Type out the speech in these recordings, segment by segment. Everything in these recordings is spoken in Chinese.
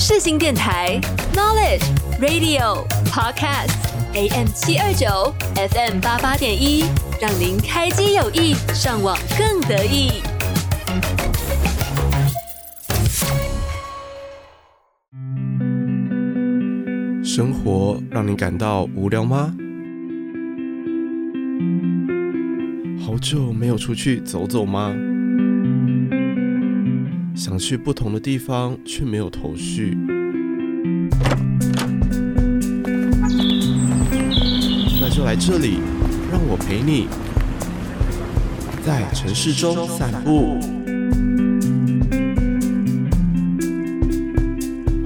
世新电台 Knowledge Radio Podcast AM 七二九 FM 八八点一，让您开机有益，上网更得意。生活让你感到无聊吗？好久没有出去走走吗？想去不同的地方，却没有头绪。那就来这里，让我陪你，在城市中散步。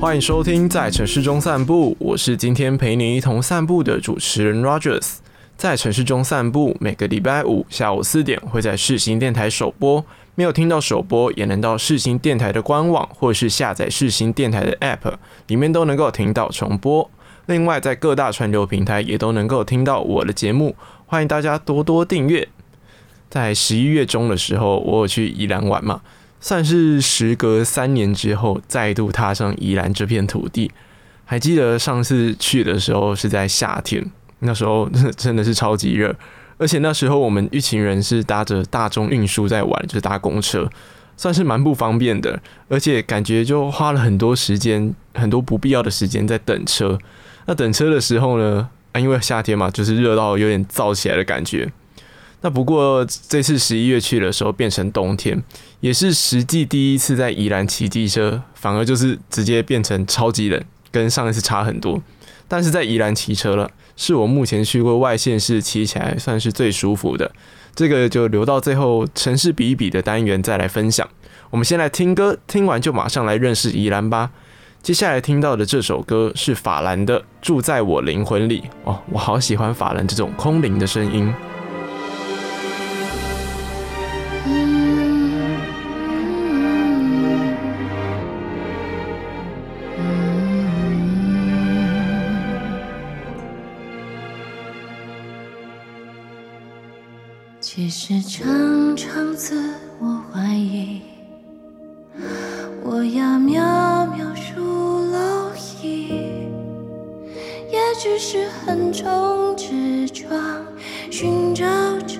欢迎收听《在城市中散步》，我是今天陪你一同散步的主持人 Rogers。在城市中散步，每个礼拜五下午四点会在世新电台首播。没有听到首播，也能到世新电台的官网，或是下载世新电台的 App，里面都能够听到重播。另外，在各大串流平台也都能够听到我的节目，欢迎大家多多订阅。在十一月中的时候，我有去宜兰玩嘛，算是时隔三年之后再度踏上宜兰这片土地。还记得上次去的时候是在夏天，那时候真的是超级热。而且那时候我们一群人是搭着大众运输在玩，就是搭公车，算是蛮不方便的。而且感觉就花了很多时间，很多不必要的时间在等车。那等车的时候呢，啊，因为夏天嘛，就是热到有点燥起来的感觉。那不过这次十一月去的时候变成冬天，也是实际第一次在宜兰骑机车，反而就是直接变成超级冷，跟上一次差很多。但是在宜兰骑车了。是我目前去过外县市骑起来算是最舒服的，这个就留到最后城市比一比的单元再来分享。我们先来听歌，听完就马上来认识宜兰吧。接下来听到的这首歌是法兰的《住在我灵魂里》哦，我好喜欢法兰这种空灵的声音。是常常自我怀疑，我要渺渺数蝼蚁，也只是横冲直撞，寻找着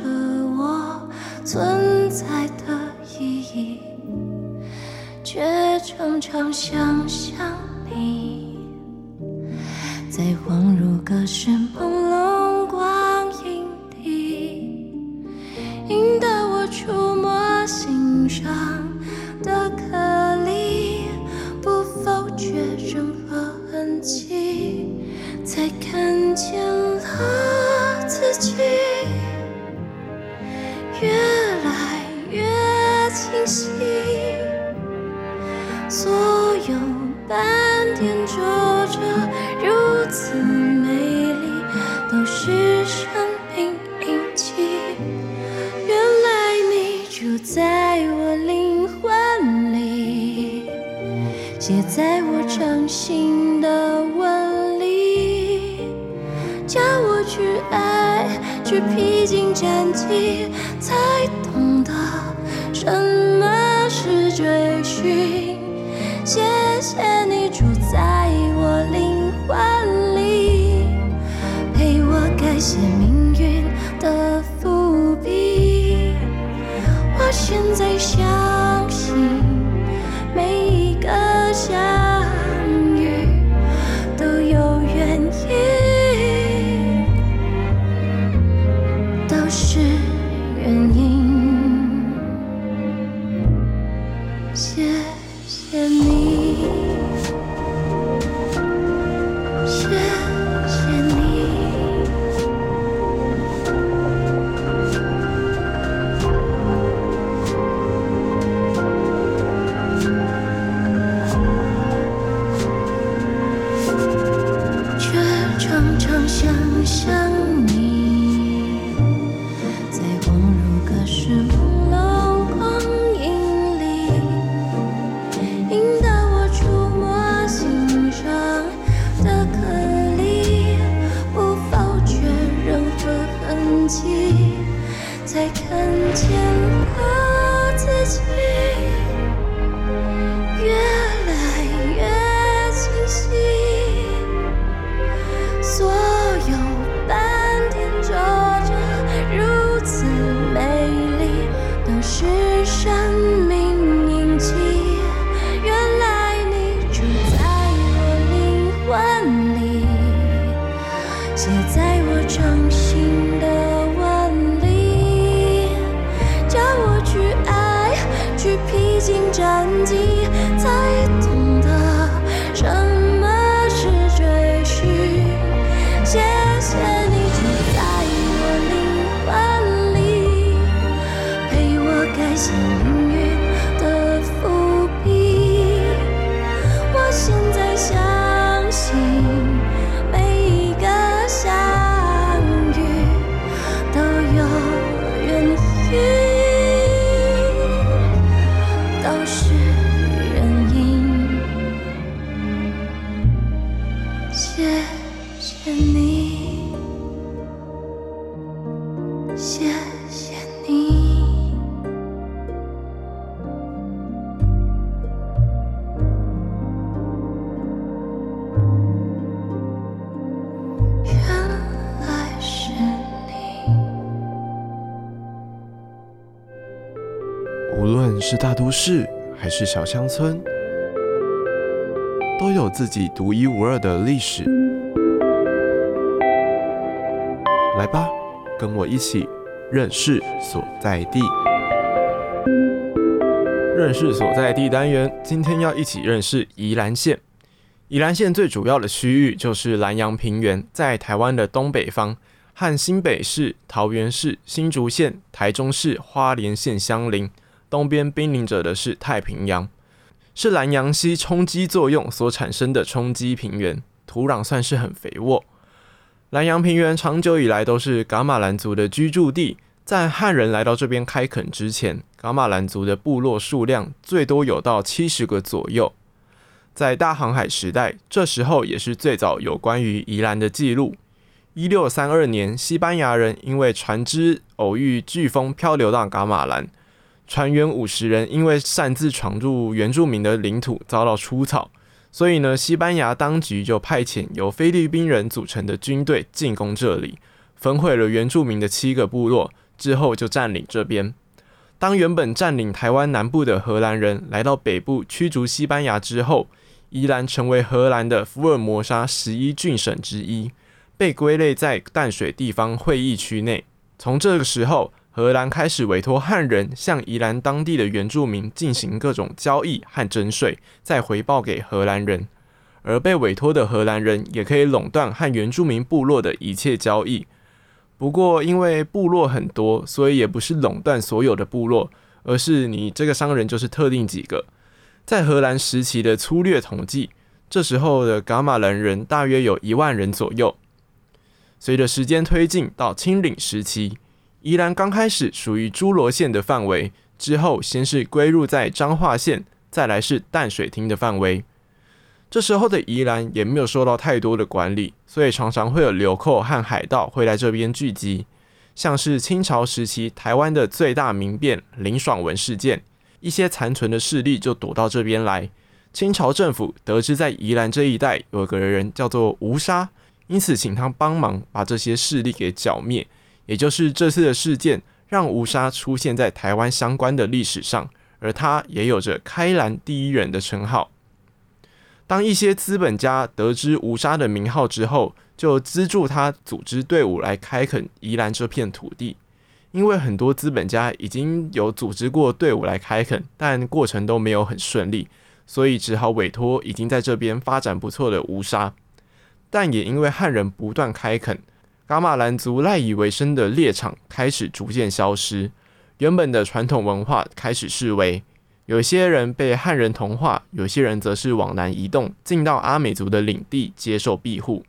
我存在的意义，却常常想象你在恍如隔世朦胧上的颗粒，不否决任何痕迹，才看见了自己越来越清晰。在我掌心的纹理叫我去爱去披荆斩棘才懂得什么是追寻。谢谢你住在我灵魂里陪我改写命运的伏笔。我现在想市还是小乡村，都有自己独一无二的历史。来吧，跟我一起认识所在地。认识所在地单元，今天要一起认识宜兰县。宜兰县最主要的区域就是兰阳平原，在台湾的东北方，和新北市、桃园市、新竹县、台中市、花莲县相邻。东边濒临着的是太平洋，是南洋溪冲积作用所产生的冲积平原，土壤算是很肥沃。南洋平原长久以来都是噶玛兰族的居住地，在汉人来到这边开垦之前，噶玛兰族的部落数量最多有到七十个左右。在大航海时代，这时候也是最早有关于宜兰的记录。一六三二年，西班牙人因为船只偶遇飓风，漂流到噶玛兰。船员五十人因为擅自闯入原住民的领土，遭到出草，所以呢，西班牙当局就派遣由菲律宾人组成的军队进攻这里，焚毁了原住民的七个部落，之后就占领这边。当原本占领台湾南部的荷兰人来到北部驱逐西班牙之后，宜兰成为荷兰的福尔摩沙十一郡省之一，被归类在淡水地方会议区内。从这个时候，荷兰开始委托汉人向宜兰当地的原住民进行各种交易和征税，再回报给荷兰人。而被委托的荷兰人也可以垄断和原住民部落的一切交易。不过，因为部落很多，所以也不是垄断所有的部落，而是你这个商人就是特定几个。在荷兰时期的粗略统计，这时候的噶玛兰人大约有一万人左右。随着时间推进到清领时期。宜兰刚开始属于诸罗县的范围，之后先是归入在彰化县，再来是淡水厅的范围。这时候的宜兰也没有受到太多的管理，所以常常会有流寇和海盗会来这边聚集。像是清朝时期台湾的最大民变林爽文事件，一些残存的势力就躲到这边来。清朝政府得知在宜兰这一带有个人叫做吴沙，因此请他帮忙把这些势力给剿灭。也就是这次的事件，让吴沙出现在台湾相关的历史上，而他也有着“开兰第一人”的称号。当一些资本家得知吴沙的名号之后，就资助他组织队伍来开垦宜兰这片土地。因为很多资本家已经有组织过队伍来开垦，但过程都没有很顺利，所以只好委托已经在这边发展不错的吴沙。但也因为汉人不断开垦。噶玛兰族赖以为生的猎场开始逐渐消失，原本的传统文化开始式微。有些人被汉人同化，有些人则是往南移动，进到阿美族的领地接受庇护。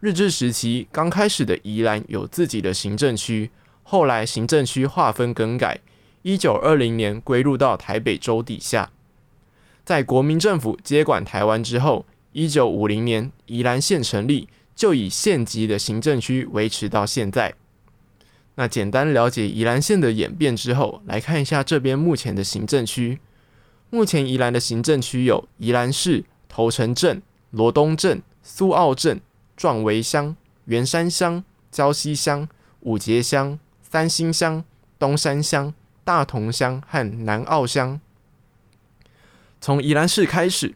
日治时期刚开始的宜兰有自己的行政区，后来行政区划分更改，一九二零年归入到台北州底下。在国民政府接管台湾之后，一九五零年宜兰县成立。就以县级的行政区维持到现在。那简单了解宜兰县的演变之后，来看一下这边目前的行政区。目前宜兰的行政区有宜兰市、头城镇、罗东镇、苏澳镇、壮围乡、员山乡、礁溪乡、五结乡、三星乡、东山乡、大同乡和南澳乡。从宜兰市开始，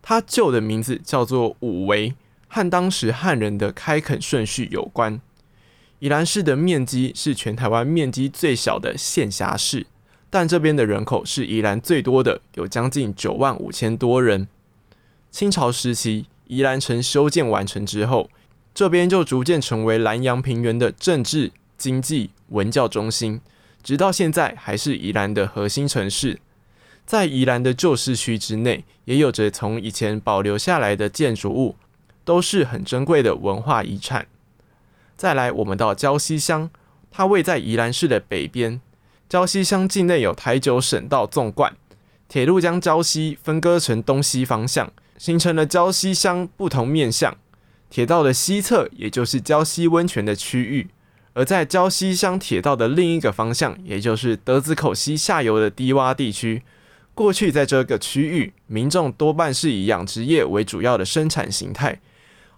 它旧的名字叫做五围。和当时汉人的开垦顺序有关。宜兰市的面积是全台湾面积最小的县辖市，但这边的人口是宜兰最多的，有将近九万五千多人。清朝时期，宜兰城修建完成之后，这边就逐渐成为兰阳平原的政治、经济、文教中心，直到现在还是宜兰的核心城市。在宜兰的旧市区之内，也有着从以前保留下来的建筑物。都是很珍贵的文化遗产。再来，我们到礁溪乡，它位在宜兰市的北边。礁溪乡境内有台九省道纵贯，铁路将礁溪分割成东西方向，形成了礁溪乡不同面向。铁道的西侧，也就是礁溪温泉的区域；而在礁溪乡铁道的另一个方向，也就是德子口溪下游的低洼地区。过去在这个区域，民众多半是以养殖业为主要的生产形态。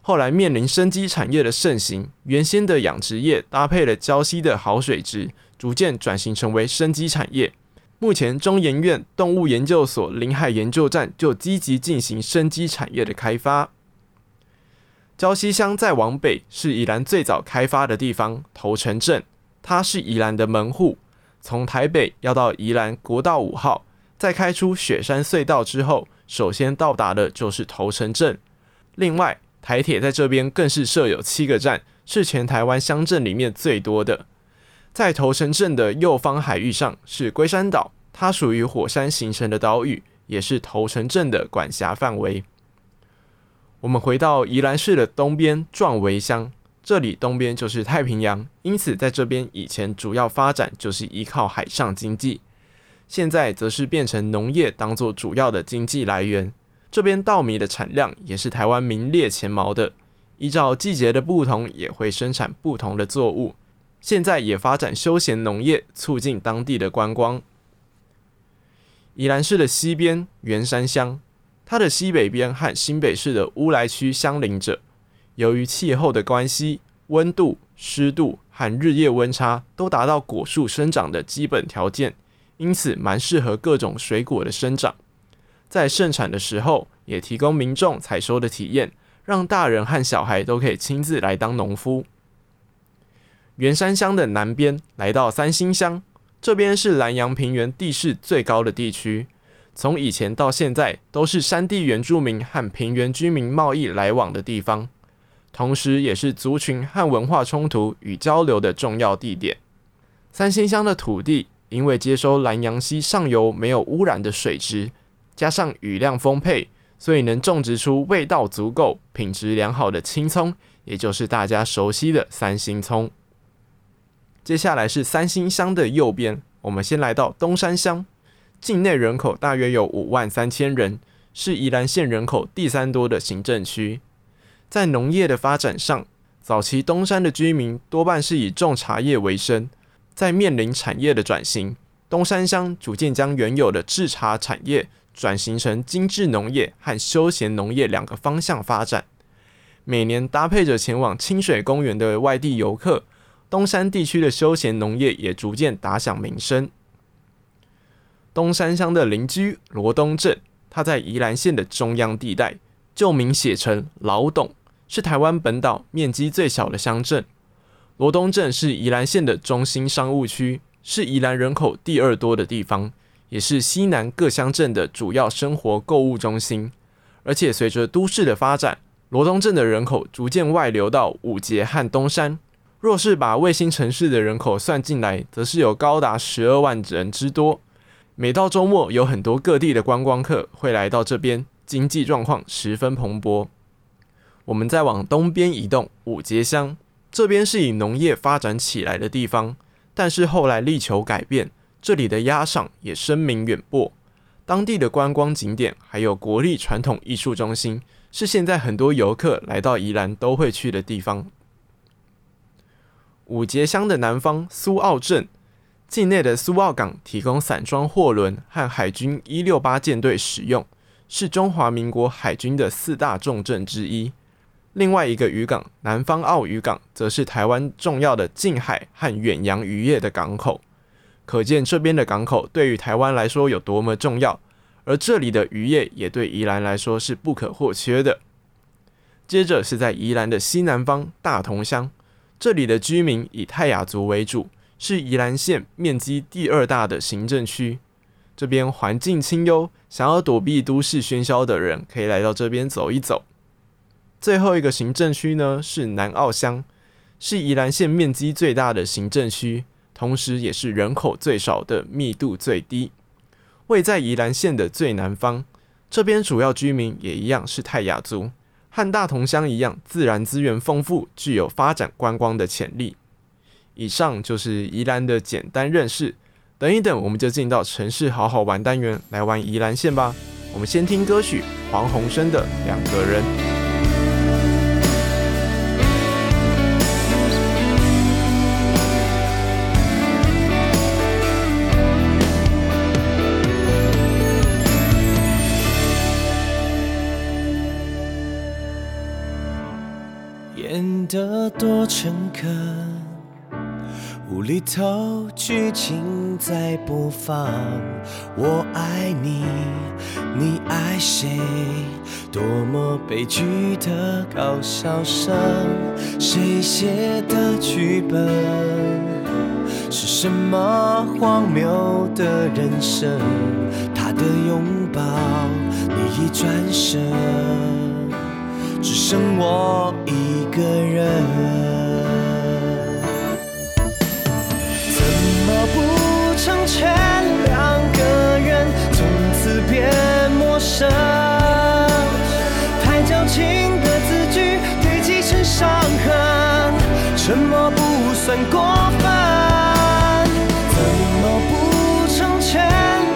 后来面临生机产业的盛行，原先的养殖业搭配了礁溪的好水质，逐渐转型成为生机产业。目前中研院动物研究所临海研究站就积极进行生机产业的开发。礁溪乡再往北是宜兰最早开发的地方，头城镇，它是宜兰的门户。从台北要到宜兰国道五号，再开出雪山隧道之后，首先到达的就是头城镇。另外，台铁在这边更是设有七个站，是全台湾乡镇里面最多的。在头城镇的右方海域上是龟山岛，它属于火山形成的岛屿，也是头城镇的管辖范围。我们回到宜兰市的东边壮围乡，这里东边就是太平洋，因此在这边以前主要发展就是依靠海上经济，现在则是变成农业当做主要的经济来源。这边稻米的产量也是台湾名列前茅的，依照季节的不同，也会生产不同的作物。现在也发展休闲农业，促进当地的观光。宜兰市的西边员山乡。它的西北边和新北市的乌来区相邻着，由于气候的关系，温度、湿度和日夜温差都达到果树生长的基本条件，因此蛮适合各种水果的生长。在盛产的时候，也提供民众采收的体验，让大人和小孩都可以亲自来当农夫。员山乡的南边来到三星乡，这边是兰阳平原地势最高的地区。从以前到现在，都是山地原住民和平原居民贸易来往的地方，同时也是族群和文化冲突与交流的重要地点。三星乡的土地因为接收兰阳溪上游没有污染的水质，加上雨量丰沛，所以能种植出味道足够、品质良好的青葱，也就是大家熟悉的三星葱。接下来是三星乡的右边，我们先来到东山乡。境内人口大约有五万三千人，是宜兰县人口第三多的行政区。在农业的发展上，早期东山的居民多半是以种茶叶为生。在面临产业的转型，东山乡逐渐将原有的制茶产业转型成精致农业和休闲农业两个方向发展。每年搭配着前往清水公园的外地游客，东山地区的休闲农业也逐渐打响名声。东山乡的邻居罗东镇，它在宜兰县的中央地带，旧名写成老董，是台湾本岛面积最小的乡镇。罗东镇是宜兰县的中心商务区，是宜兰人口第二多的地方，也是西南各乡镇的主要生活购物中心。而且随着都市的发展，罗东镇的人口逐渐外流到五结和东山。若是把卫星城市的人口算进来，则是有高达十二万人之多。每到周末，有很多各地的观光客会来到这边，经济状况十分蓬勃。我们再往东边移动，五结乡这边是以农业发展起来的地方，但是后来力求改变，这里的鸭赏也声名远播。当地的观光景点还有国立传统艺术中心，是现在很多游客来到宜兰都会去的地方。五结乡的南方苏澳镇。境内的苏澳港提供散装货轮和海军一六八舰队使用，是中华民国海军的四大重镇之一。另外一个渔港南方澳渔港，则是台湾重要的近海和远洋渔业的港口。可见这边的港口对于台湾来说有多么重要，而这里的渔业也对宜兰来说是不可或缺的。接着是在宜兰的西南方大同乡，这里的居民以泰雅族为主。是宜兰县面积第二大的行政区，这边环境清幽，想要躲避都市喧嚣的人可以来到这边走一走。最后一个行政区呢，是南澳乡，是宜兰县面积最大的行政区，同时也是人口最少的、密度最低，位在宜兰县的最南方。这边主要居民也一样是泰雅族，和大同乡一样，自然资源丰富，具有发展观光的潜力。以上就是宜兰的简单认识。等一等，我们就进到城市好好玩单元来玩宜兰县吧。我们先听歌曲黄鸿升的《两个人》。多诚恳。无厘头剧情在播放，我爱你，你爱谁？多么悲剧的搞笑声，谁写的剧本？是什么荒谬的人生？他的拥抱，你一转身，只剩我一个人。怎么不成全两个人，从此变陌生。太矫情的字句堆积成伤痕，沉默不算过分。怎么不成全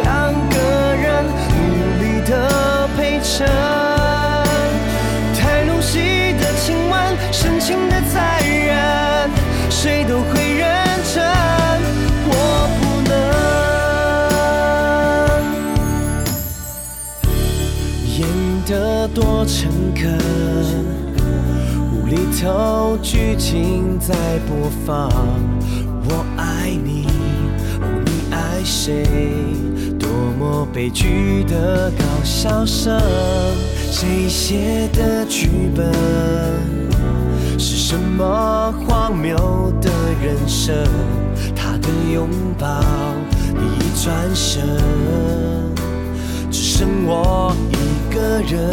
两个人，努力的陪衬？情的残忍，谁都会。多诚恳，无厘头剧情在播放。我爱你，你爱谁？多么悲剧的搞笑声，谁写的剧本？怎么荒谬的人生他的拥抱一转身只剩我一个人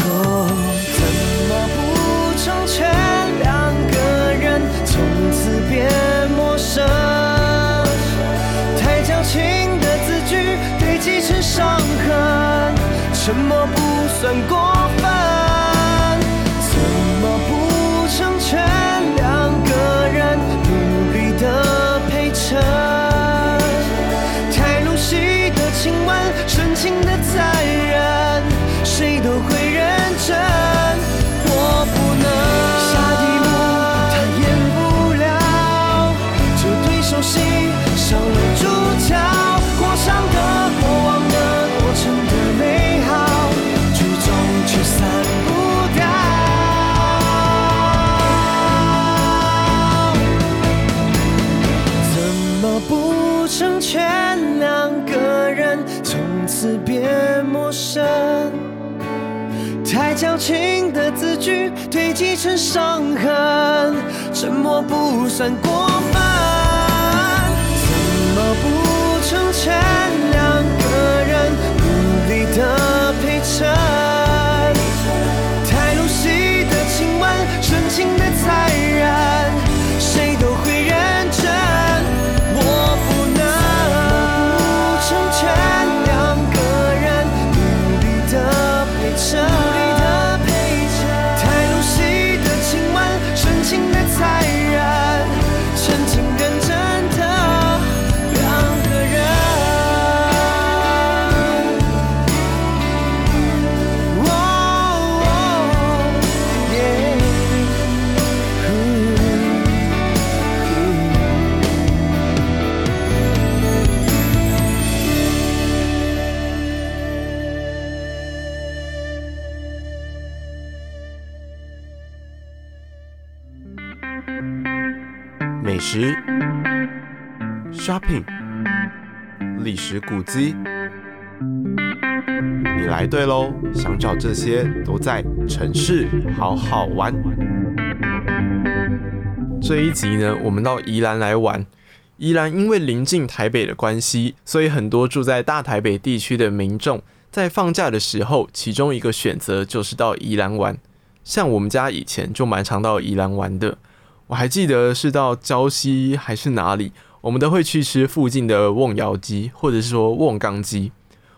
哦怎么不成全两个人从此变陌生太矫情的字句堆积成伤痕沉默不算过？矫情的字句堆积成伤痕，沉默不算食、shopping、历史古迹，你来对喽！想找这些都在城市好好玩。这一集呢，我们到宜兰来玩。宜兰因为临近台北的关系，所以很多住在大台北地区的民众在放假的时候，其中一个选择就是到宜兰玩。像我们家以前就蛮常到宜兰玩的。我还记得是到胶西还是哪里，我们都会去吃附近的瓮窑鸡，或者是说瓮缸鸡，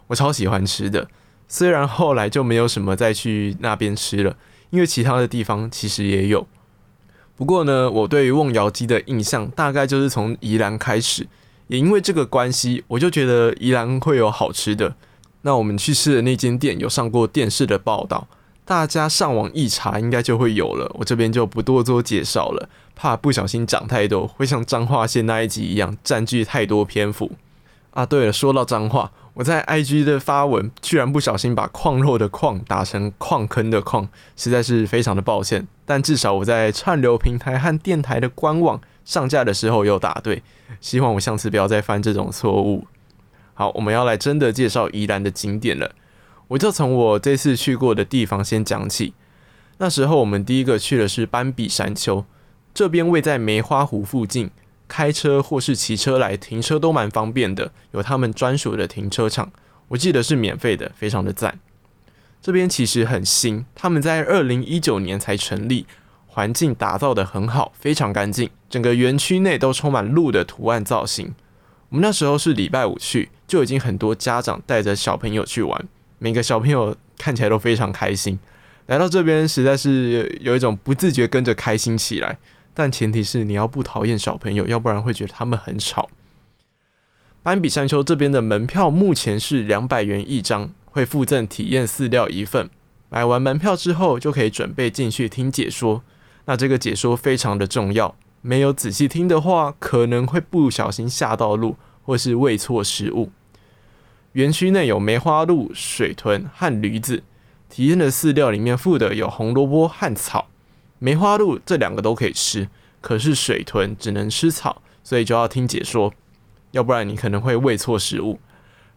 我超喜欢吃的。虽然后来就没有什么再去那边吃了，因为其他的地方其实也有。不过呢，我对于瓮窑鸡的印象大概就是从宜兰开始，也因为这个关系，我就觉得宜兰会有好吃的。那我们去吃的那间店有上过电视的报道。大家上网一查，应该就会有了。我这边就不多做介绍了，怕不小心讲太多，会像彰化县那一集一样占据太多篇幅啊。对了，说到彰化，我在 IG 的发文居然不小心把矿肉的矿打成矿坑的矿，实在是非常的抱歉。但至少我在串流平台和电台的官网上架的时候有打对，希望我下次不要再犯这种错误。好，我们要来真的介绍宜兰的景点了，我就从我这次去过的地方先讲起。那时候我们第一个去的是斑比山丘，这边位在梅花湖附近。开车或是骑车来停车都蛮方便的，有他们专属的停车场，我记得是免费的，非常的赞。这边其实很新，他们在二零一九年才成立，环境打造得很好，非常干净，整个园区内都充满鹿的图案造型。我们那时候是礼拜五去，就已经很多家长带着小朋友去玩，每个小朋友看起来都非常开心。来到这边，实在是有一种不自觉跟着开心起来。但前提是你要不讨厌小朋友，要不然会觉得他们很吵。斑比山丘这边的门票目前是两百元一张，会附赠体验饲料一份。买完门票之后就可以准备进去听解说。那这个解说非常的重要，没有仔细听的话，可能会不小心吓到鹿，或是喂错食物。园区内有梅花鹿、水豚和驴子，体验的饲料里面附的有红萝卜和草。梅花鹿这两个都可以吃，可是水豚只能吃草，所以就要听解说，要不然你可能会喂错食物。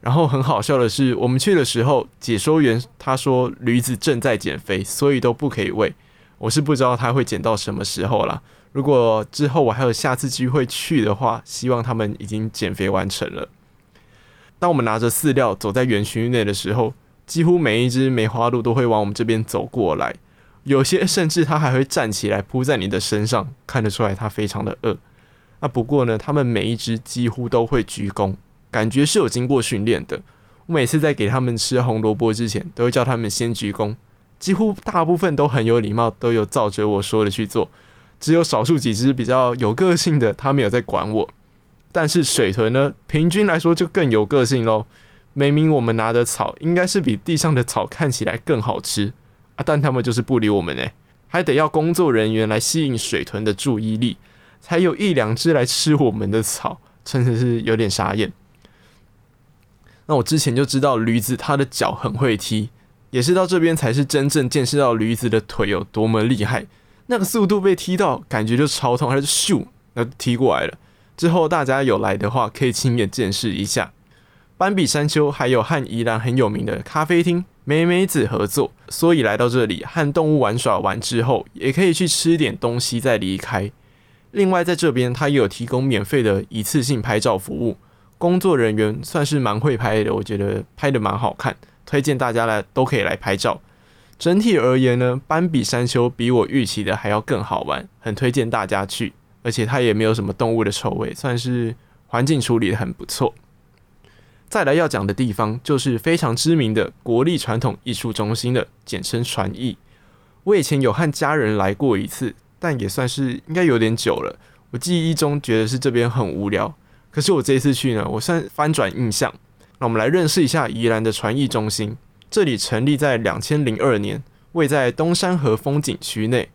然后很好笑的是，我们去的时候，解说员他说驴子正在减肥，所以都不可以喂。我是不知道他会减到什么时候啦。如果之后我还有下次机会去的话，希望他们已经减肥完成了。当我们拿着饲料走在园区内的时候，几乎每一只梅花鹿都会往我们这边走过来。有些甚至它还会站起来扑在你的身上，看得出来它非常的饿。那不过呢，它们每一只几乎都会鞠躬，感觉是有经过训练的。我每次在给它们吃红萝卜之前，都会叫它们先鞠躬。几乎大部分都很有礼貌，都有照着我说的去做。只有少数几只比较有个性的，它没有在管我。但是水豚呢，平均来说就更有个性喽。明明我们拿的草应该是比地上的草看起来更好吃啊。但他们就是不理我们呢，还得要工作人员来吸引水豚的注意力，才有一两只来吃我们的草，真的是有点傻眼。那我之前就知道驴子它的脚很会踢，也是到这边才是真正见识到驴子的腿有多么厉害，那个速度被踢到，感觉就超痛，还是咻，那踢过来了。之后大家有来的话，可以亲眼见识一下。斑比山丘还有和宜兰很有名的咖啡厅。美美子合作，所以来到这里和动物玩耍完之后，也可以去吃点东西再离开。另外，在这边它也有提供免费的一次性拍照服务，工作人员算是蛮会拍的，我觉得拍得蛮好看，推荐大家来都可以来拍照。整体而言呢，斑比山丘比我预期的还要更好玩，很推荐大家去，而且它也没有什么动物的臭味，算是环境处理的很不错。再来要讲的地方就是非常知名的国立传统艺术中心的简称传艺。我以前有和家人来过一次，但也算是应该有点久了。我记忆中觉得是这边很无聊，可是我这一次去呢，我算翻转印象。那我们来认识一下宜兰的传艺中心。这里成立在两千零二年，位在东山河风景区内。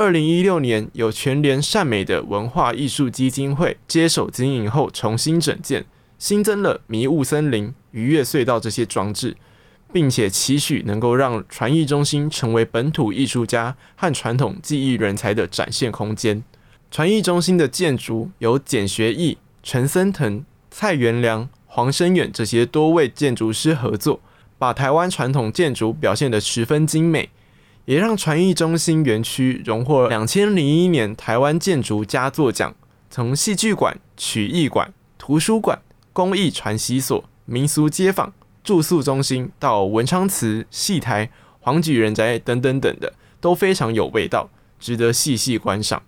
二零一六年由全联善美的文化艺术基金会接手经营后，重新整建。新增了迷雾森林、愉悦隧道这些装置，并且期许能够让传艺中心成为本土艺术家和传统技艺人才的展现空间。传艺中心的建筑由简学义、陈森腾、蔡元良、黄生远这些多位建筑师合作，把台湾传统建筑表现得十分精美，也让传艺中心园区荣获两千零一年台湾建筑佳作奖。从戏剧馆、曲艺馆、图书馆。工艺传习所、民俗街坊、住宿中心到文昌祠、戏台、黄举人宅等等等的，都非常有味道，值得细细观赏。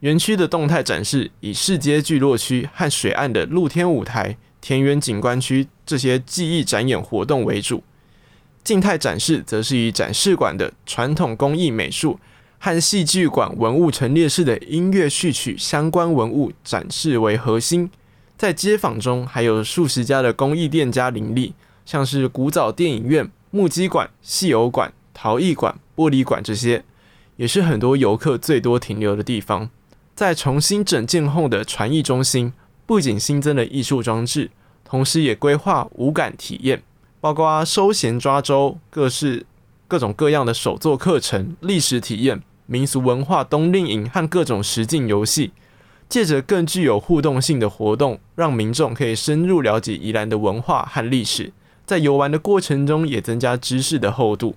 园区的动态展示以市街聚落区和水岸的露天舞台、田园景观区这些技艺展演活动为主；静态展示则是以展示馆的传统工艺美术和戏剧馆文物陈列室的音乐序曲相关文物展示为核心。在街坊中，还有数十家的工艺店家林立，像是古早电影院、木屐馆、戏偶馆、陶艺馆、玻璃馆这些，也是很多游客最多停留的地方。在重新整建后的传艺中心，不仅新增了艺术装置，同时也规划五感体验，包括休闲抓周、各式各种各样的手作课程、历史体验、民俗文化冬令营和各种实境游戏，借着更具有互动性的活动，让民众可以深入了解宜兰的文化和历史，在游玩的过程中也增加知识的厚度。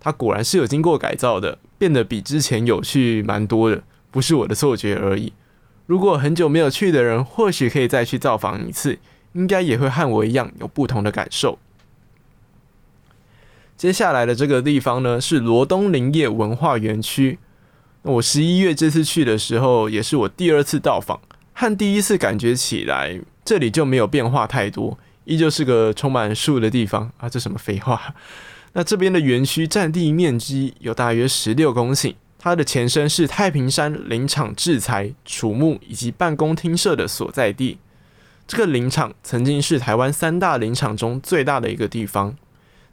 它果然是有经过改造的，变得比之前有趣蛮多的，不是我的错觉而已。如果很久没有去的人，或许可以再去造访一次，应该也会和我一样有不同的感受。接下来的这个地方呢，是罗东林业文化园区。我十一月这次去的时候，也是我第二次到访，和第一次感觉起来，这里就没有变化太多，依旧是个充满树的地方啊！这什么废话？那这边的园区占地面积有大约十六公顷。它的前身是太平山林场制材、储木以及办公厅舍的所在地。这个林场曾经是台湾三大林场中最大的一个地方。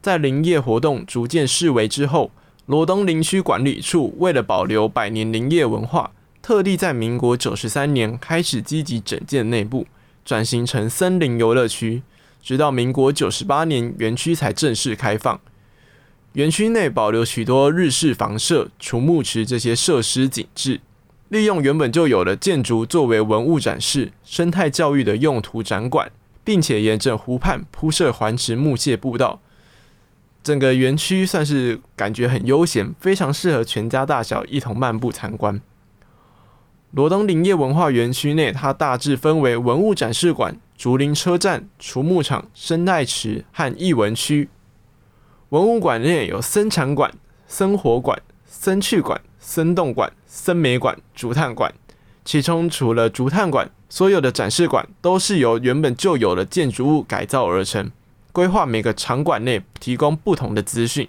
在林业活动逐渐式微之后，罗东林区管理处为了保留百年林业文化，特地在民国九十三年开始积极整建内部，转型成森林游乐区。直到民国九十八年，园区才正式开放。园区内保留许多日式房舍、储木池这些设施景致，利用原本就有的建筑作为文物展示、生态教育的用途展馆，并且沿着湖畔铺设环池木屑步道，整个园区算是感觉很悠闲，非常适合全家大小一同漫步参观。罗东林业文化园区内，它大致分为文物展示馆、竹林车站、储木场、生态池和艺文区。文物馆内有生产馆、生活馆、生趣馆、生动馆、生美馆、竹炭馆。其中除了竹炭馆，所有的展示馆都是由原本就有的建筑物改造而成。规划每个场馆内提供不同的资讯，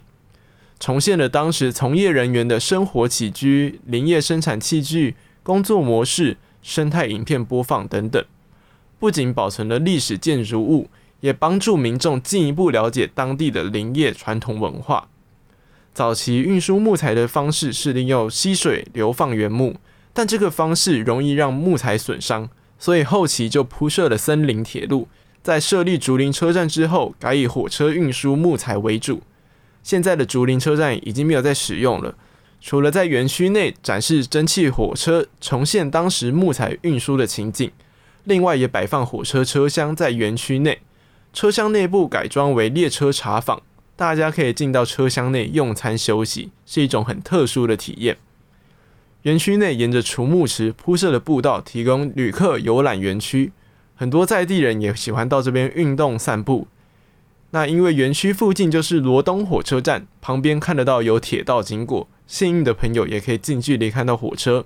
重现了当时从业人员的生活起居、林业生产器具、工作模式、生态影片播放等等。不仅保存了历史建筑物。也帮助民众进一步了解当地的林业传统文化。早期运输木材的方式是利用溪水流放原木，但这个方式容易让木材损伤，所以后期就铺设了森林铁路。在设立竹林车站之后，改以火车运输木材为主。现在的竹林车站已经没有在使用了，除了在园区内展示蒸汽火车，重现当时木材运输的情景，另外也摆放火车车厢在园区内。车厢内部改装为列车茶坊，大家可以进到车厢内用餐休息，是一种很特殊的体验。园区内沿着储木池铺设的步道，提供旅客游览园区。很多在地人也喜欢到这边运动散步。那因为园区附近就是罗东火车站，旁边看得到有铁道经过，幸运的朋友也可以近距离看到火车。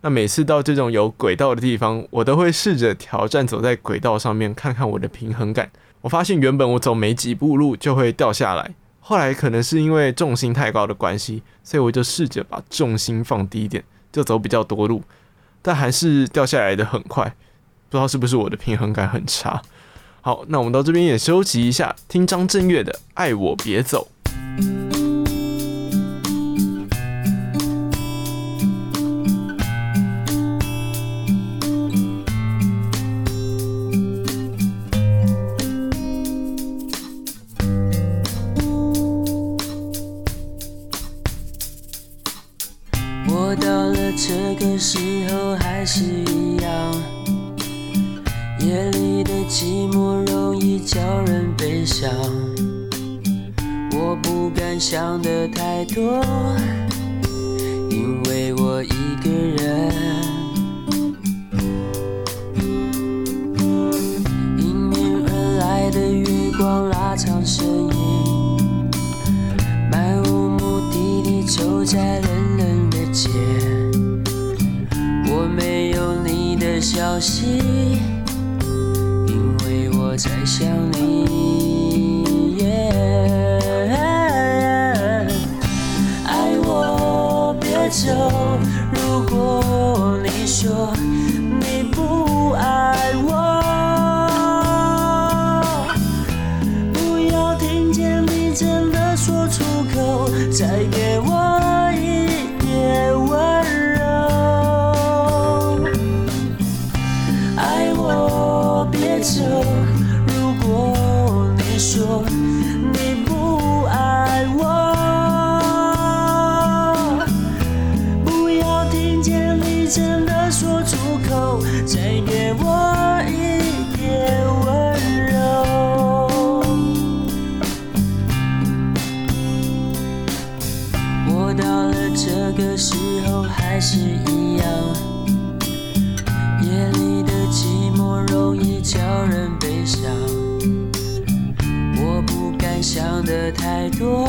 那每次到这种有轨道的地方，我都会试着挑战走在轨道上面，看看我的平衡感。我发现原本我走没几步路就会掉下来，后来可能是因为重心太高的关系，所以我就试着把重心放低一点，就走比较多路，但还是掉下来的很快。不知道是不是我的平衡感很差。好，那我们到这边也休息一下，听张震岳的《爱我别走》。想的太多，因为我一个人迎面而来的月光拉长身影，漫无目的地走在冷冷的街，我没有你的消息，因为我在想你。说真的说出口，再给我一点温柔。我到了这个时候还是一样，夜里的寂寞容易叫人悲伤。我不敢想的太多，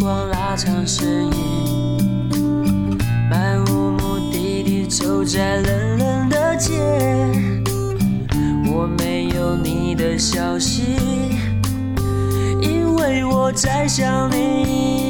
光拉长身影，漫无目的地走在冷冷的街。我没有你的消息，因为我在想你。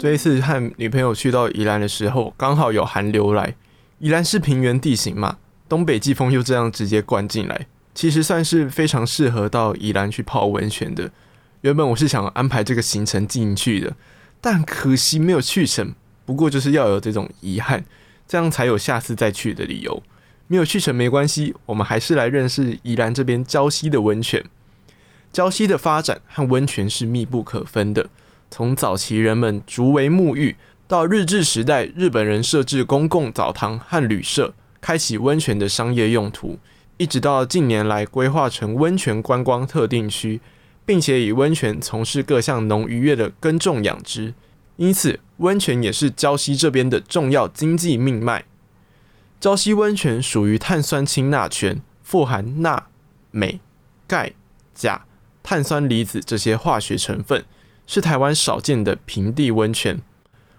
这一次和女朋友去到宜兰的时候，刚好有寒流来。宜兰是平原地形嘛，东北季风又这样直接灌进来，其实算是非常适合到宜兰去泡温泉的。原本我是想安排这个行程进去的，但可惜没有去成。不过就是要有这种遗憾，这样才有下次再去的理由。没有去成没关系，我们还是来认识宜兰这边礁溪的温泉。礁溪的发展和温泉是密不可分的。从早期人们逐为沐浴，到日治时代日本人设置公共澡堂和旅社，开启温泉的商业用途，一直到近年来规划成温泉观光特定区，并且以温泉从事各项农渔业的耕种养殖，因此温泉也是礁溪这边的重要经济命脉。礁溪温泉属于碳酸氢钠泉，富含钠、镁、钙、钾、碳酸离子这些化学成分。是台湾少见的平地温泉，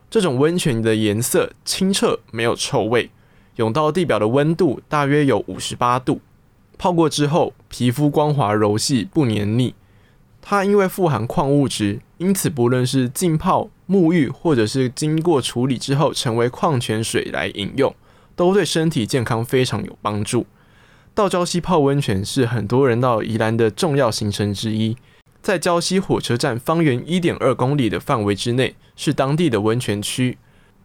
这种温泉的颜色清澈，没有臭味，涌到地表的温度大约有五十八度，泡过之后皮肤光滑柔细，不黏腻。它因为富含矿物质，因此不论是浸泡、沐浴，或者是经过处理之后成为矿泉水来饮用，都对身体健康非常有帮助。到礁溪泡温泉是很多人到宜兰的重要行程之一。在礁溪火车站方圆一点二公里的范围之内，是当地的温泉区。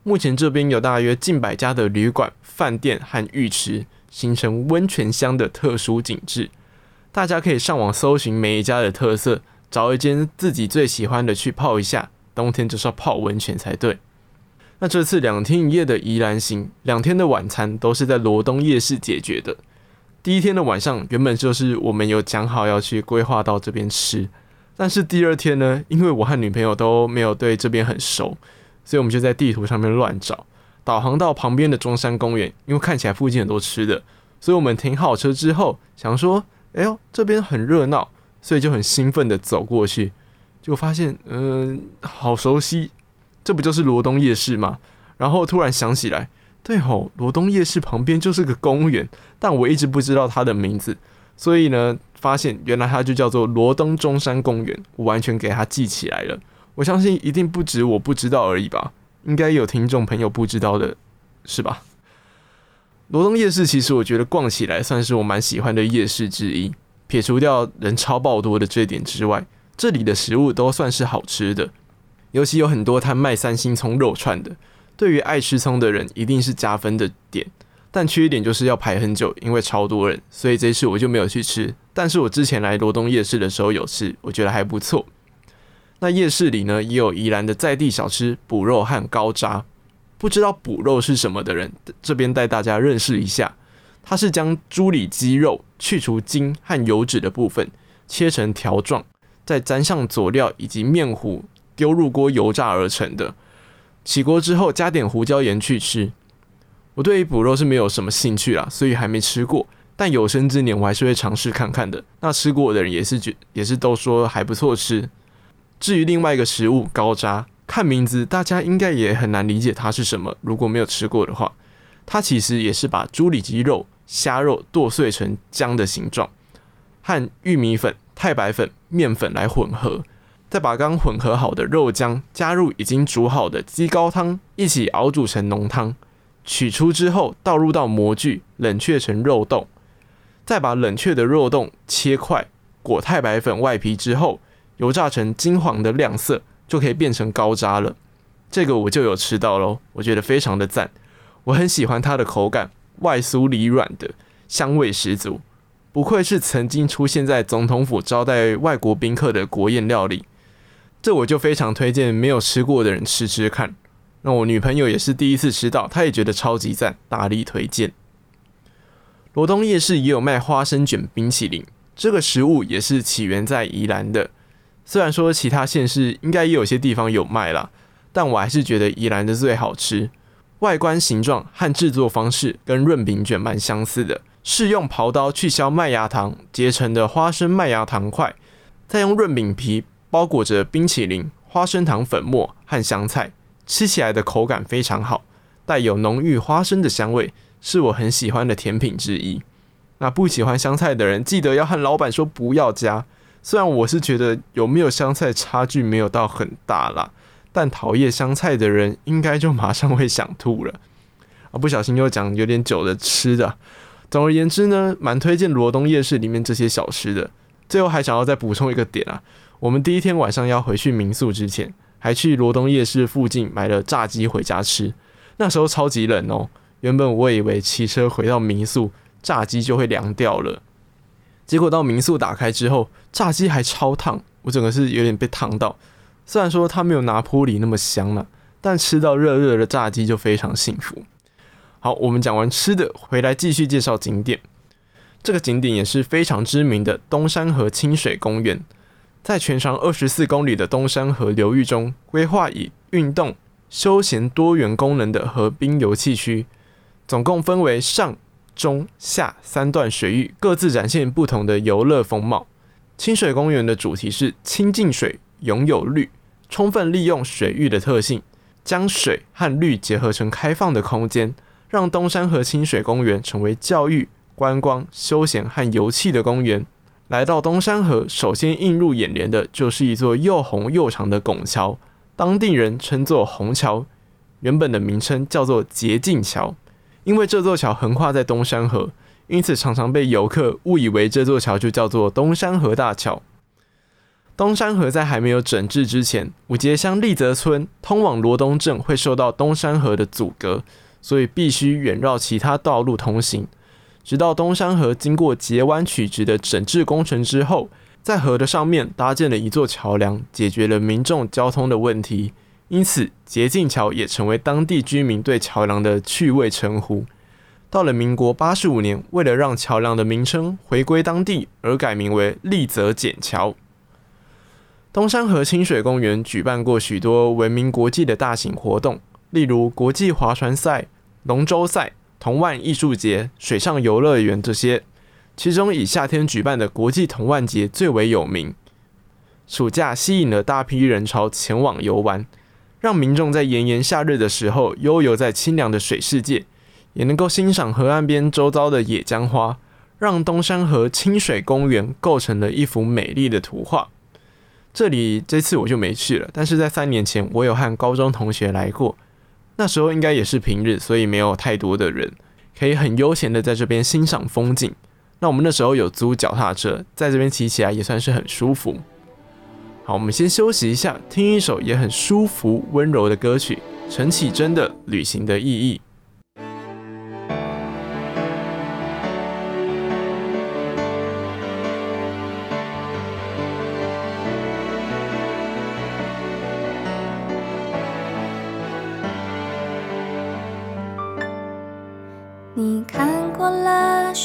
目前这边有大约近百家的旅馆、饭店和浴池，形成温泉乡的特殊景致。大家可以上网搜寻每一家的特色，找一间自己最喜欢的去泡一下。冬天就是要泡温泉才对。那这次两天一夜的宜兰行，两天的晚餐都是在罗东夜市解决的。第一天的晚上，原本就是我们有讲好要去规划到这边吃，但是第二天呢，因为我和女朋友都没有对这边很熟，所以我们就在地图上面乱找，导航到旁边的中山公园，因为看起来附近很多吃的，所以我们停好车之后，想说，哎呦，这边很热闹，所以就很兴奋的走过去，就发现，嗯，好熟悉。这不就是罗东夜市吗？然后突然想起来，对吼，罗东夜市旁边就是个公园，但我一直不知道它的名字，所以呢，发现原来它就叫做罗东中山公园，我完全给它记起来了。我相信一定不止我不知道而已吧，应该有听众朋友不知道的，是吧？罗东夜市其实我觉得逛起来算是我蛮喜欢的夜市之一，撇除掉人超爆多的这点之外，这里的食物都算是好吃的。尤其有很多摊卖三星葱肉串的，对于爱吃葱的人一定是加分的点。但缺点就是要排很久，因为超多人，所以这次我就没有去吃。但是我之前来罗东夜市的时候有吃，我觉得还不错。那夜市里呢，也有宜兰的在地小吃补肉和高渣。不知道补肉是什么的人，这边带大家认识一下。它是将猪里肌肉去除筋和油脂的部分，切成条状，再沾上佐料以及面糊。丢入锅油炸而成的，起锅之后加点胡椒盐去吃。我对于补肉是没有什么兴趣啦，所以还没吃过。但有生之年我还是会尝试看看的。那吃过的人也是觉也是都说还不错吃。至于另外一个食物高渣，看名字大家应该也很难理解它是什么。如果没有吃过的话，它其实也是把猪里脊肉、虾肉剁碎成浆的形状，和玉米粉、太白粉、面粉来混合。再把刚混合好的肉浆加入已经煮好的鸡高汤，一起熬煮成浓汤。取出之后，倒入到模具冷却成肉冻。再把冷却的肉冻切块，裹太白粉外皮之后，油炸成金黄的亮色，就可以变成高渣了。这个我就有吃到喽，我觉得非常的赞。我很喜欢它的口感，外酥里软的，香味十足。不愧是曾经出现在总统府招待外国宾客的国宴料理。这我就非常推荐没有吃过的人吃吃看。那我女朋友也是第一次吃到，她也觉得超级赞，大力推荐。罗东夜市也有卖花生卷冰淇淋，这个食物也是起源在宜兰的。虽然说其他县市应该也有些地方有卖啦，但我还是觉得宜兰的最好吃。外观形状和制作方式跟润饼卷蛮相似的，是用刨刀去削麦芽糖结成的花生麦芽糖块，再用润饼皮。包裹着冰淇淋、花生糖粉末和香菜，吃起来的口感非常好，带有浓郁花生的香味，是我很喜欢的甜品之一。那不喜欢香菜的人，记得要和老板说不要加。虽然我是觉得有没有香菜差距没有到很大啦，但讨厌香菜的人应该就马上会想吐了。啊，不小心又讲有点久的吃的。总而言之呢，蛮推荐罗东夜市里面这些小吃的。最后还想要再补充一个点啊。我们第一天晚上要回去民宿之前，还去罗东夜市附近买了炸鸡回家吃。那时候超级冷哦，原本我以为骑车回到民宿，炸鸡就会凉掉了。结果到民宿打开之后，炸鸡还超烫，我整个是有点被烫到。虽然说它没有拿坡里那么香了，但吃到热热的炸鸡就非常幸福。好，我们讲完吃的，回来继续介绍景点。这个景点也是非常知名的东山河清水公园。在全长二十四公里的东山河流域中，规划以运动、休闲多元功能的河滨游憩区，总共分为上、中、下三段水域，各自展现不同的游乐风貌。清水公园的主题是亲近水，拥有绿，充分利用水域的特性，将水和绿结合成开放的空间，让东山河清水公园成为教育、观光、休闲和游憩的公园。来到东山河，首先映入眼帘的就是一座又红又长的拱桥，当地人称作红桥，原本的名称叫做捷径桥，因为这座桥横跨在东山河，因此常常被游客误以为这座桥就叫做东山河大桥。东山河在还没有整治之前，五节乡立泽村通往罗东镇会受到东山河的阻隔，所以必须远绕其他道路通行。直到东山河经过截弯取直的整治工程之后，在河的上面搭建了一座桥梁，解决了民众交通的问题。因此，捷径桥也成为当地居民对桥梁的趣味称呼。到了民国八十五年，为了让桥梁的名称回归当地，而改名为立泽简桥。东山河清水公园举办过许多闻名国际的大型活动，例如国际划船赛、龙舟赛、童玩艺术节、水上游乐园这些。其中以夏天举办的国际童玩节最为有名，暑假吸引了大批人潮前往游玩，让民众在炎炎夏日的时候悠游在清凉的水世界，也能够欣赏河岸边周遭的野姜花，让东山河清水公园构成了一幅美丽的图画。这里这次我就没去了，但是在三年前我有和高中同学来过，那时候应该也是平日，所以没有太多的人，可以很悠闲的在这边欣赏风景。那我们那时候有租脚踏车，在这边骑起来也算是很舒服。好，我们先休息一下，听一首也很舒服、温柔的歌曲，陈绮贞的《旅行的意义》。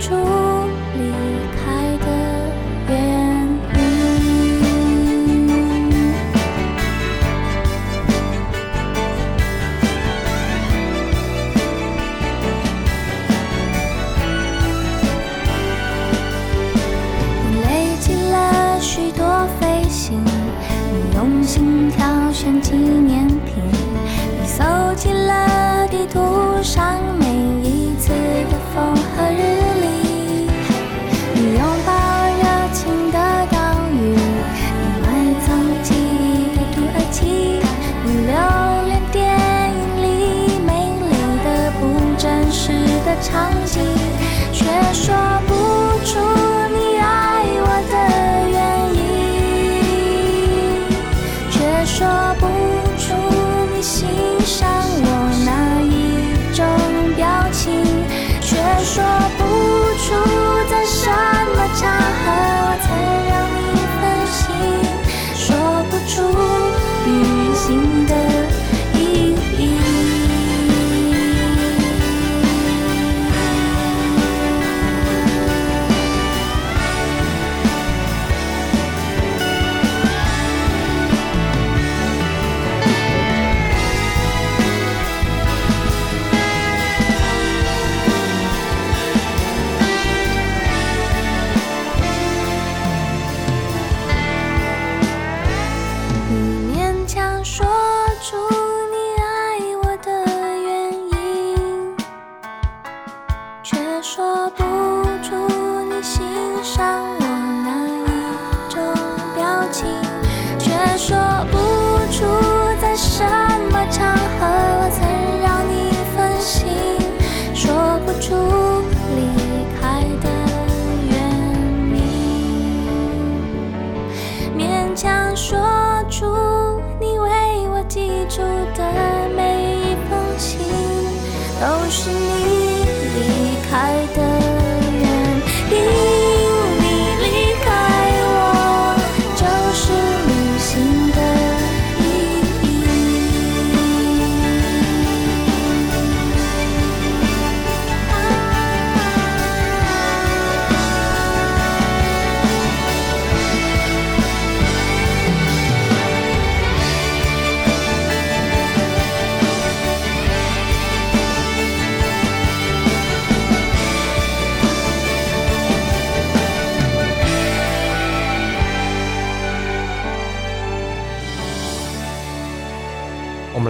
住离开的原因。累积了许多飞行，你用心挑选纪念。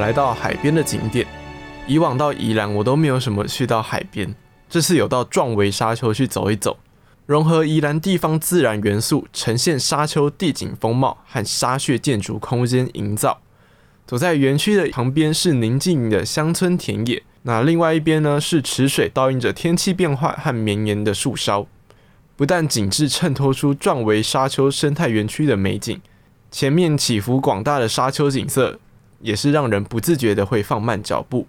来到海边的景点。以往到宜兰，我都没有什么去到海边，这次有到壮围沙丘去走一走，融合宜兰地方自然元素，呈现沙丘地景风貌和沙穴建筑空间营造。走在园区的旁边是宁静的乡村田野，那另外一边呢是池水倒映着天气变化和绵延的树梢。不但景致衬托出壮围沙丘生态园区的美景，前面起伏广大的沙丘景色，也是让人不自觉的会放慢脚步。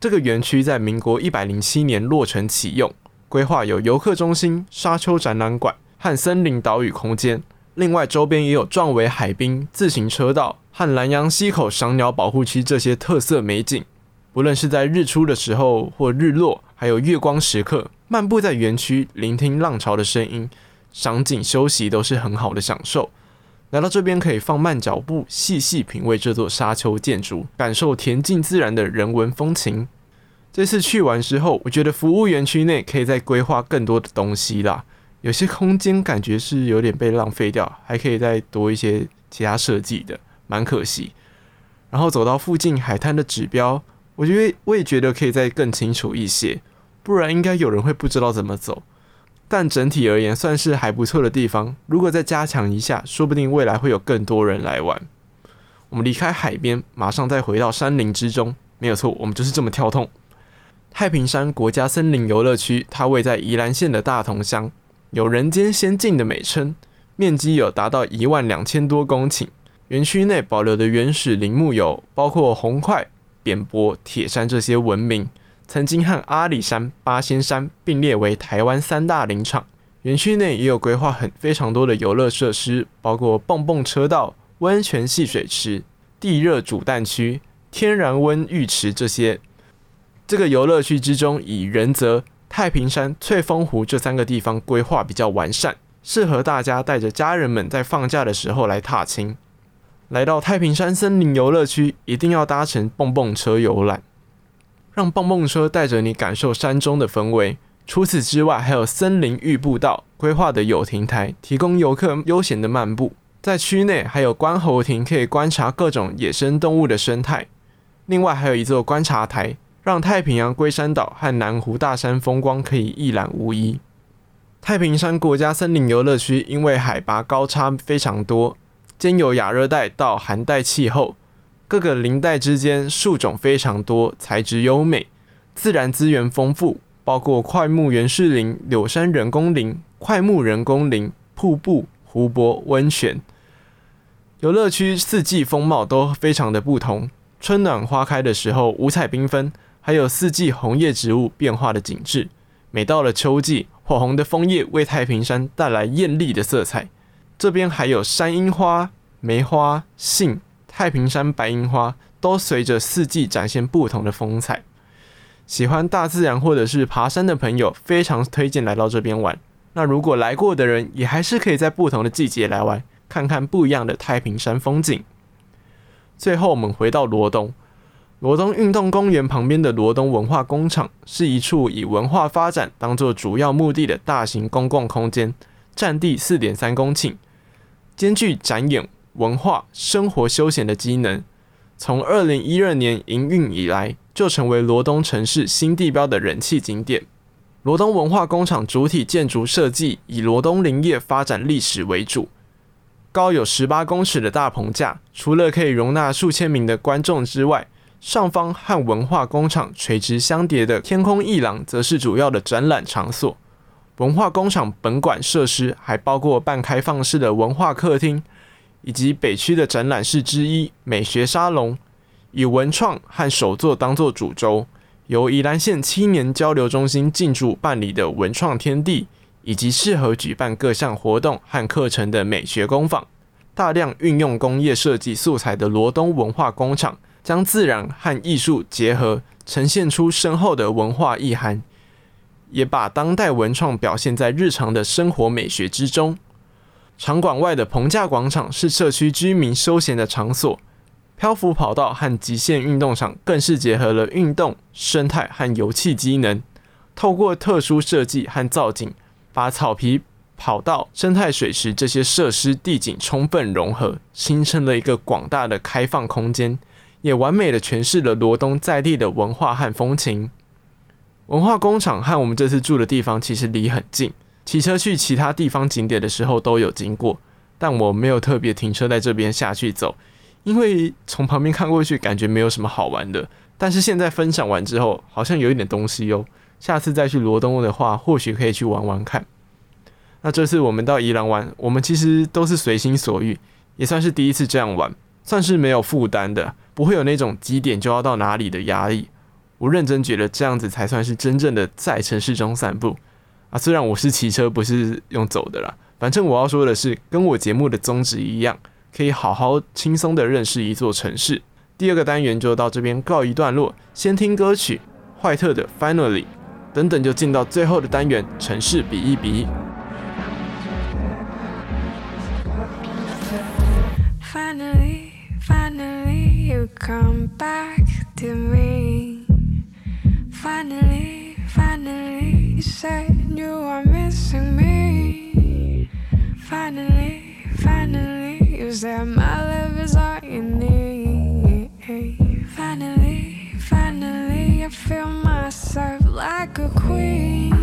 这个园区在民国一百零七年落成启用，规划有游客中心、沙丘展览馆和森林岛屿空间。另外，周边也有壮围海滨自行车道和兰阳溪口赏鸟保护区这些特色美景。不论是在日出的时候或日落，还有月光时刻。漫步在园区，聆听浪潮的声音，赏景休息都是很好的享受。来到这边可以放慢脚步，细细品味这座沙丘建筑，感受恬静自然的人文风情。这次去完之后，我觉得服务园区内可以再规划更多的东西啦。有些空间感觉是有点被浪费掉，还可以再多一些其他设计的，蛮可惜。然后走到附近海滩的指标，我觉得我也觉得可以再更清楚一些。不然应该有人会不知道怎么走，但整体而言算是还不错的地方。如果再加强一下，说不定未来会有更多人来玩。我们离开海边，马上再回到山林之中，没有错，我们就是这么跳痛。太平山国家森林游乐区，它位在宜兰县的大同乡，有“人间仙境”的美称，面积有达到一万两千多公顷。园区内保留的原始林木有包括红桧、扁柏、铁杉这些文明。曾经和阿里山、八仙山并列为台湾三大林场。园区内也有规划很非常多的游乐设施，包括蹦蹦车道、温泉戏水池、地热煮蛋区、天然温浴池这些。这个游乐区之中，以仁泽、太平山、翠峰湖这三个地方规划比较完善，适合大家带着家人们在放假的时候来踏青。来到太平山森林游乐区，一定要搭乘蹦蹦车游览。让蹦蹦车带着你感受山中的氛围。除此之外，还有森林浴步道规划的有亭台，提供游客悠闲的漫步。在区内还有观猴亭，可以观察各种野生动物的生态。另外还有一座观察台，让太平洋龟山岛和南湖大山风光可以一览无遗。太平山国家森林游乐区因为海拔高差非常多，兼有亚热带到寒带气候。各个林带之间树种非常多，材质优美，自然资源丰富，包括快木原始林、柳杉人工林、快木人工林、瀑布、湖泊、温泉。游乐区四季风貌都非常的不同，春暖花开的时候五彩缤纷，还有四季红叶植物变化的景致。每到了秋季，火红的枫叶为太平山带来艳丽的色彩。这边还有山樱花、梅花、杏。太平山白樱花都随着四季展现不同的风采。喜欢大自然或者是爬山的朋友，非常推荐来到这边玩。那如果来过的人，也还是可以在不同的季节来玩，看看不一样的太平山风景。最后，我们回到罗东，罗东运动公园旁边的罗东文化工厂，是一处以文化发展当做主要目的的大型公共空间，占地四点三公顷，兼具展演。文化、生活、休闲的机能，从二零一二年营运以来，就成为罗东城市新地标的人气景点。罗东文化工厂主体建筑设计以罗东林业发展历史为主，高有十八公尺的大棚架，除了可以容纳数千名的观众之外，上方和文化工厂垂直相叠的天空艺廊，则是主要的展览场所。文化工厂本馆设施还包括半开放式的文化客厅。以及北区的展览室之一美学沙龙，以文创和手作当作主轴，由宜兰县青年交流中心进驻办理的文创天地，以及适合举办各项活动和课程的美学工坊，大量运用工业设计素材的罗东文化工厂，将自然和艺术结合，呈现出深厚的文化意涵，也把当代文创表现在日常的生活美学之中。场馆外的棚架广场是社区居民休闲的场所，漂浮跑道和极限运动场更是结合了运动、生态和游憩机能。透过特殊设计和造景，把草皮、跑道、生态水池这些设施地景充分融合，形成了一个广大的开放空间，也完美的诠释了罗东在地的文化和风情。文化工厂和我们这次住的地方其实离很近，骑车去其他地方景点的时候都有经过，但我没有特别停车在这边下去走，因为从旁边看过去感觉没有什么好玩的。但是现在分享完之后，好像有一点东西哟。下次再去罗东的话，或许可以去玩玩看。那这次我们到宜兰玩，我们其实都是随心所欲，也算是第一次这样玩，算是没有负担的，不会有那种几点就要到哪里的压力。我认真觉得这样子才算是真正的在城市中散步啊！虽然我是骑车，不是用走的啦。反正我要说的是，跟我节目的宗旨一样，可以好好轻松的认识一座城市。第二个单元就到这边告一段落，先听歌曲，坏特的 Finally，等等就进到最后的单元，城市比一比。Finally, finally, you come back to me. Finally, finally, you said you are missing me. Finally, finally, you said my love is all you need. Finally, finally, I feel myself like a queen.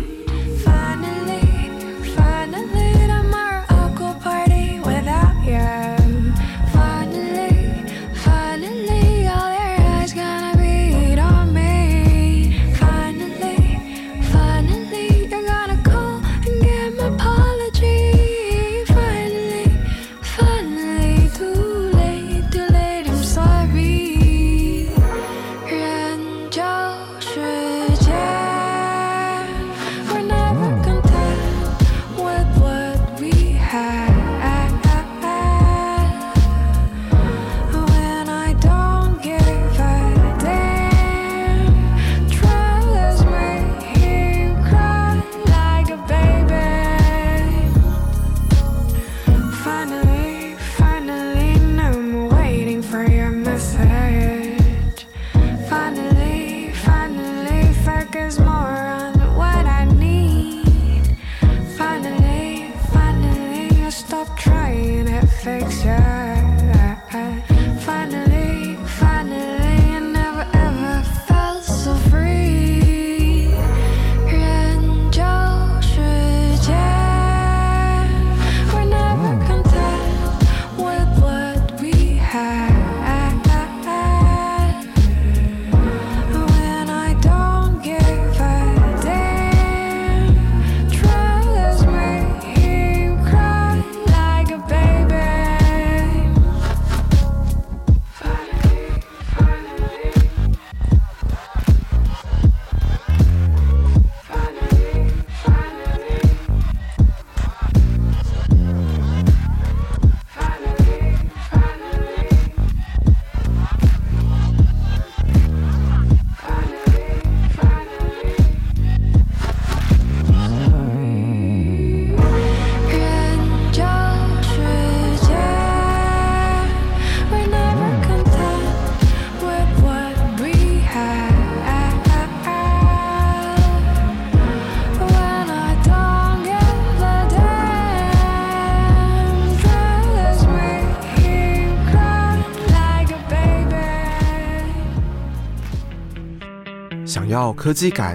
科技感，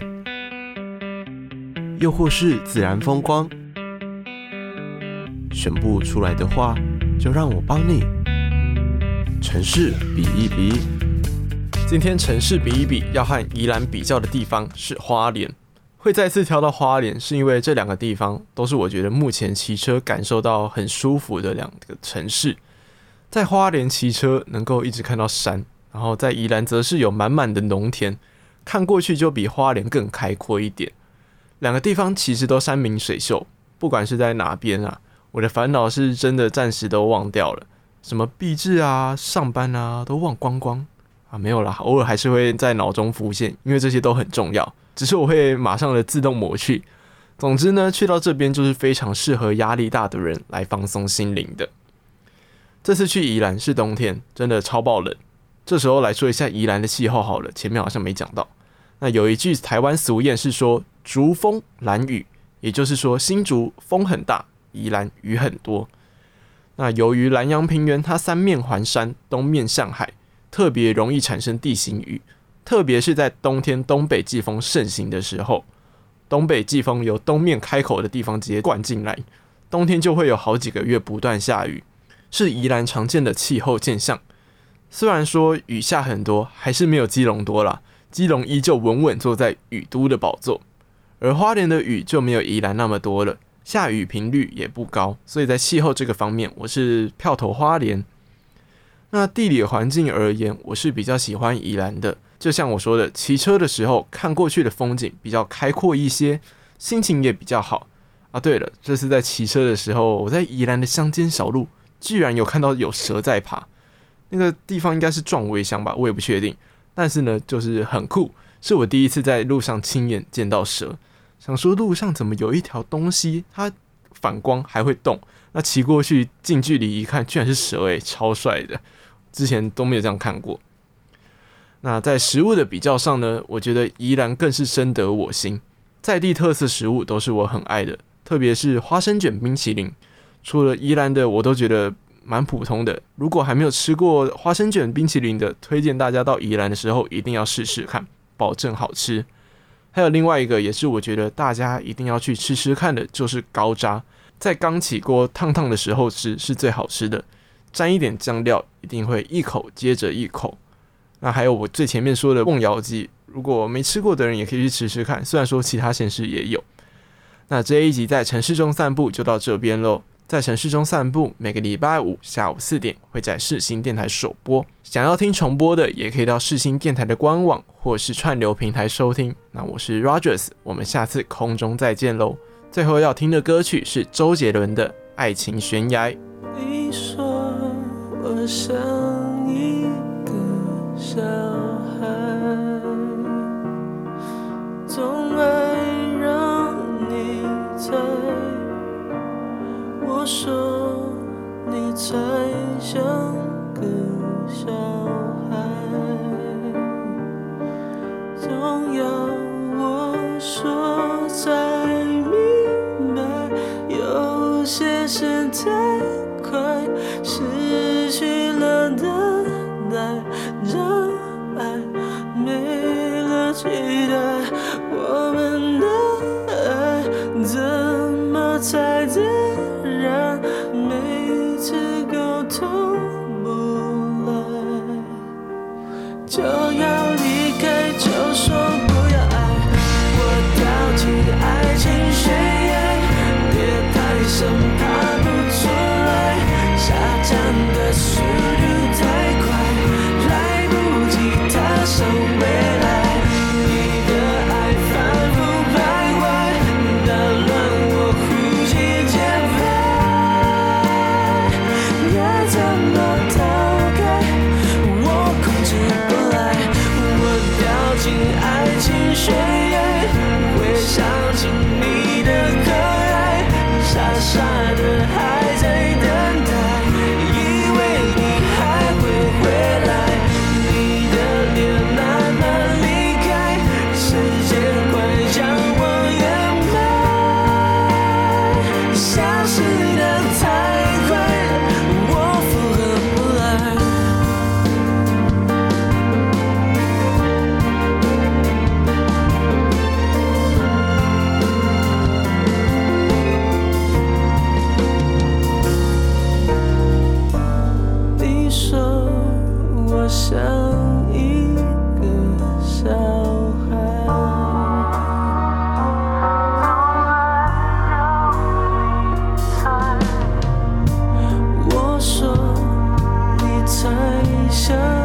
又或是自然风光，选不出来的话，就让我帮你。城市比一比，今天城市比一比，要和宜兰比较的地方是花莲。会再次挑到花莲，是因为这两个地方都是我觉得目前骑车感受到很舒服的两个城市。在花莲骑车能够一直看到山，然后在宜兰则是有满满的农田，看过去就比花莲更开阔一点。两个地方其实都山明水秀，不管是在哪边啊，我的烦恼是真的暂时都忘掉了，什么毕制啊、上班啊都忘光光啊，没有啦，偶尔还是会在脑中浮现，因为这些都很重要，只是我会马上的自动抹去。总之呢，去到这边就是非常适合压力大的人来放松心灵的。这次去宜兰是冬天，真的超爆冷。这时候来说一下宜兰的气候好了，前面好像没讲到。那有一句台湾俗谚是说“竹风兰雨”，也就是说新竹风很大，宜兰雨很多。那由于兰阳平原它三面环山，东面向海，特别容易产生地形雨，特别是在冬天东北季风盛行的时候，东北季风由东面开口的地方直接灌进来，冬天就会有好几个月不断下雨，是宜兰常见的气候现象。虽然说雨下很多，还是没有基隆多啦。基隆依旧稳稳坐在雨都的宝座，而花莲的雨就没有宜兰那么多了，下雨频率也不高，所以在气候这个方面，我是票投花莲。那地理环境而言，我是比较喜欢宜兰的。就像我说的，骑车的时候看过去的风景比较开阔一些，心情也比较好啊。对了，这次在骑车的时候，我在宜兰的乡间小路，居然有看到有蛇在爬。那个地方应该是壮围乡吧，我也不确定。但是呢，就是很酷，是我第一次在路上亲眼见到蛇。想说路上怎么有一条东西，它反光还会动？那骑过去近距离一看，居然是蛇诶，超帅的！之前都没有这样看过。那在食物的比较上呢，我觉得宜兰更是深得我心，在地特色食物都是我很爱的，特别是花生卷冰淇淋。除了宜兰的，我都觉得。蛮普通的，如果还没有吃过花生卷冰淇淋的，推荐大家到宜兰的时候一定要试试看，保证好吃。还有另外一个，也是我觉得大家一定要去吃吃看的，就是高渣，在刚起锅烫烫的时候吃是最好吃的，沾一点酱料，一定会一口接着一口。那还有我最前面说的梦瑶鸡，如果没吃过的人也可以去吃吃看，虽然说其他县市也有。那这一集在城市中散步就到这边喽。在城市中散步，每个礼拜五下午四点会在世新电台首播。想要听重播的，也可以到世新电台的官网或是串流平台收听。那我是 Rogers，我们下次空中再见喽。最后要听的歌曲是周杰伦的《爱情悬崖》。你说我像一个小我说你猜想 show